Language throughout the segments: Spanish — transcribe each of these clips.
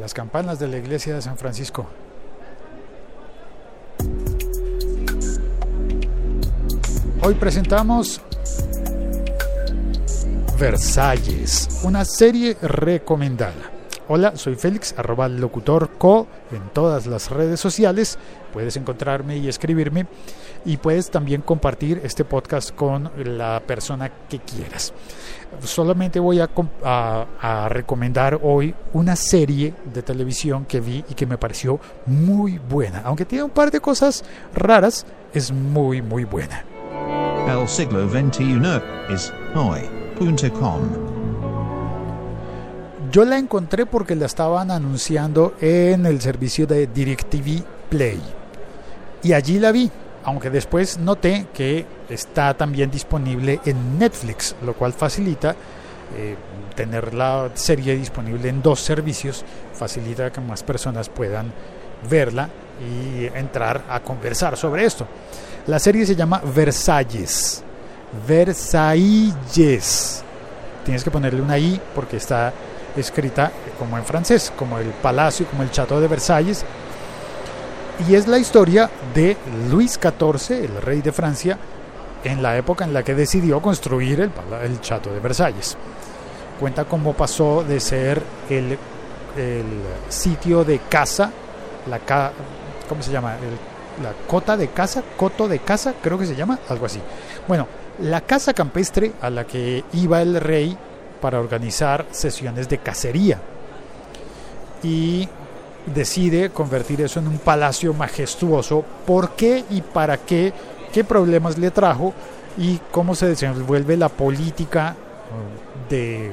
las campanas de la iglesia de San Francisco. Hoy presentamos Versalles, una serie recomendada. Hola, soy Félix, arroba locutor co en todas las redes sociales. Puedes encontrarme y escribirme y puedes también compartir este podcast con la persona que quieras. Solamente voy a, a, recomendar hoy una serie de televisión que vi y que me pareció muy buena. Aunque tiene un par de cosas raras, es muy, muy buena. El siglo XXI es hoy.com. Yo la encontré porque la estaban anunciando en el servicio de DirecTV Play. Y allí la vi aunque después noté que está también disponible en Netflix, lo cual facilita eh, tener la serie disponible en dos servicios, facilita que más personas puedan verla y entrar a conversar sobre esto. La serie se llama Versalles. Versalles. Tienes que ponerle una I porque está escrita como en francés, como el palacio, como el chateau de Versalles, y es la historia de Luis XIV, el rey de Francia, en la época en la que decidió construir el, el Chateau de Versalles. Cuenta cómo pasó de ser el, sitio de caza, la ¿cómo se llama? la cota de caza, coto de caza, creo que se llama, algo así. Bueno, la casa campestre a la que iba el rey para organizar sesiones de cacería. Y decide convertir eso en un palacio majestuoso. ¿Por qué y para qué? ¿Qué problemas le trajo? Y cómo se desenvuelve la política de,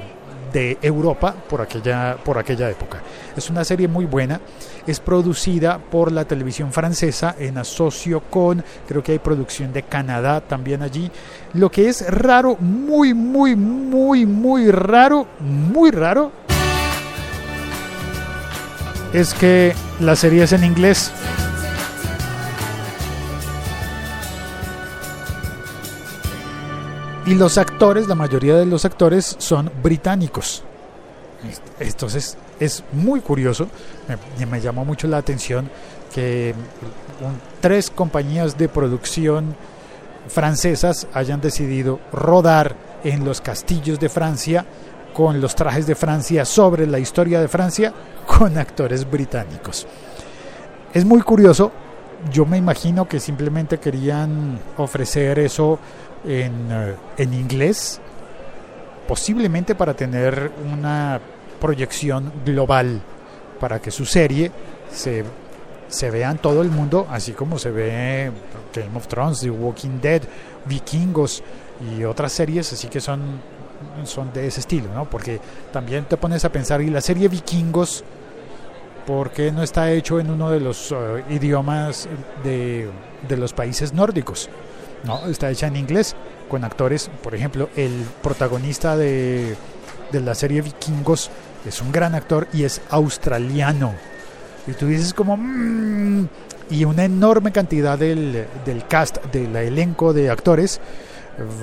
de Europa por aquella, por aquella época. Es una serie muy buena. Es producida por la televisión francesa en asocio con, creo que hay producción de Canadá también allí. Lo que es raro, muy, muy, muy, muy raro, muy raro, es que la serie es en inglés. Y los actores, la mayoría de los actores son británicos. Entonces es muy curioso, me, me llamó mucho la atención que tres compañías de producción francesas hayan decidido rodar en los castillos de Francia con los trajes de Francia sobre la historia de Francia con actores británicos. Es muy curioso, yo me imagino que simplemente querían ofrecer eso en, eh, en inglés, posiblemente para tener una proyección global, para que su serie se, se vea en todo el mundo, así como se ve Game of Thrones, The Walking Dead, Vikingos y otras series, así que son, son de ese estilo, ¿no? Porque también te pones a pensar, y la serie Vikingos, ¿por qué no está hecho en uno de los uh, idiomas de, de, los países nórdicos? No, está hecha en inglés, con actores, por ejemplo, el protagonista de, de la serie Vikingos es un gran actor y es australiano. Y tú dices como... Mmm, y una enorme cantidad del, del cast, del elenco de actores,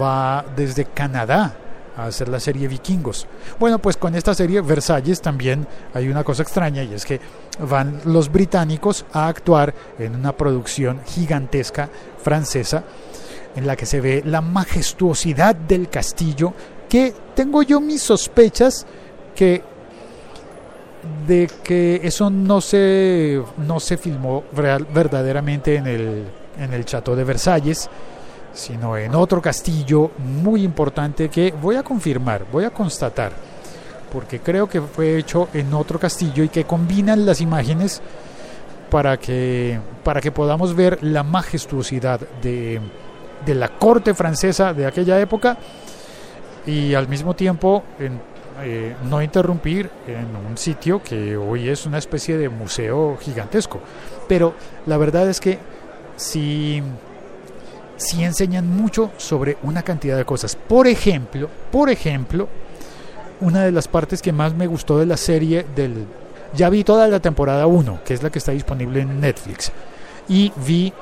va desde Canadá a hacer la serie Vikingos. Bueno, pues con esta serie Versalles también hay una cosa extraña y es que van los británicos a actuar en una producción gigantesca francesa en la que se ve la majestuosidad del castillo que tengo yo mis sospechas que de que eso no se no se filmó real, verdaderamente en el en el Chateau de Versalles sino en otro castillo muy importante que voy a confirmar, voy a constatar, porque creo que fue hecho en otro castillo y que combinan las imágenes para que, para que podamos ver la majestuosidad de, de la corte francesa de aquella época y al mismo tiempo eh, no interrumpir en un sitio que hoy es una especie de museo gigantesco. Pero la verdad es que sí enseñan mucho sobre una cantidad de cosas. Por ejemplo, por ejemplo, una de las partes que más me gustó de la serie del ya vi toda la temporada 1, que es la que está disponible en Netflix. Y vi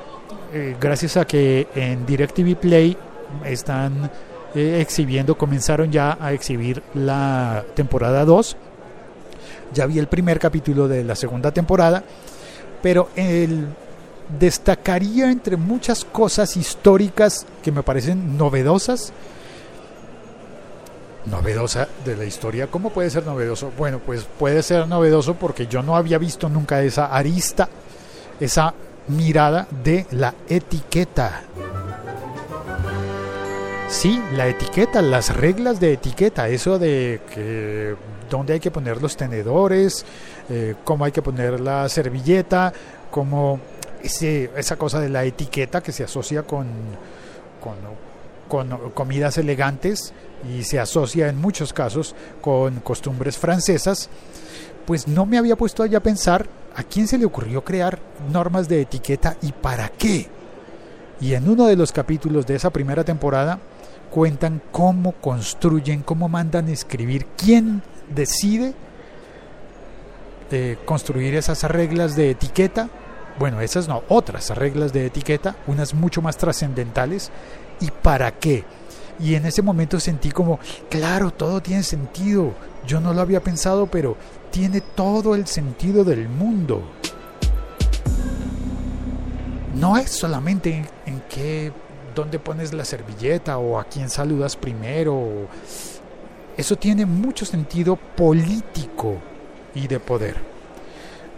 eh, gracias a que en DirecTV Play están eh, exhibiendo, comenzaron ya a exhibir la temporada 2. Ya vi el primer capítulo de la segunda temporada, pero el, destacaría entre muchas cosas históricas que me parecen novedosas. Novedosa de la historia. ¿Cómo puede ser novedoso? Bueno, pues puede ser novedoso porque yo no había visto nunca esa arista, esa mirada de la etiqueta. Sí, la etiqueta, las reglas de etiqueta, eso de que dónde hay que poner los tenedores, eh, cómo hay que poner la servilleta, cómo ese, esa cosa de la etiqueta que se asocia con, con, con, comidas elegantes y se asocia en muchos casos con costumbres francesas, pues no me había puesto allá a pensar a quién se le ocurrió crear normas de etiqueta y para qué. Y en uno de los capítulos de esa primera temporada cuentan cómo construyen, cómo mandan escribir, quién decide eh, construir esas reglas de etiqueta bueno, esas no, otras reglas de etiqueta, unas mucho más trascendentales. ¿Y para qué? Y en ese momento sentí como, claro, todo tiene sentido. Yo no lo había pensado, pero tiene todo el sentido del mundo. No es solamente en, qué, dónde pones la servilleta o a quién saludas primero. Eso tiene mucho sentido político y de poder.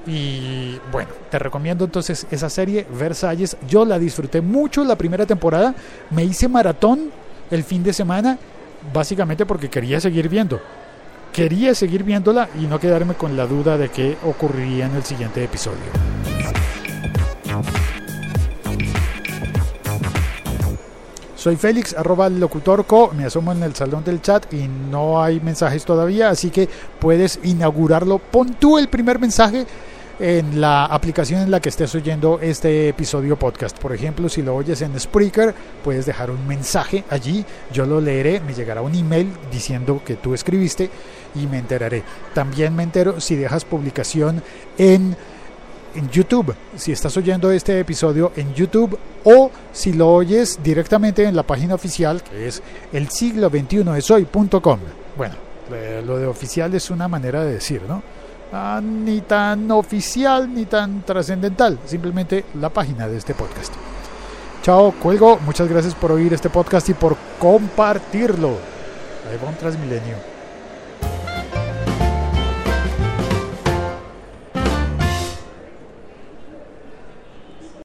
Y bueno, te recomiendo entonces esa serie, Versalles. Yo la disfruté mucho la primera temporada. Me hice maratón el fin de semana, básicamente porque quería seguir viendo. Quería seguir viéndola y no quedarme con la duda de qué ocurriría en el siguiente episodio. Soy Félix, arroba locutorco, me asomo en el salón del chat y no hay mensajes todavía, así que puedes inaugurarlo. Pon tú el primer mensaje en la aplicación en la que estés oyendo este episodio podcast. Por ejemplo, si lo oyes en Spreaker, puedes dejar un mensaje allí, yo lo leeré, me llegará un email diciendo que tú escribiste y me enteraré. También me entero si dejas publicación en, en YouTube, si estás oyendo este episodio en YouTube o si lo oyes directamente en la página oficial que es el siglo 21 es hoy.com. Bueno, eh, lo de oficial es una manera de decir, ¿no? Ah, ni tan oficial ni tan trascendental, simplemente la página de este podcast. Chao, cuelgo, muchas gracias por oír este podcast y por compartirlo. Ahí va un Transmilenio.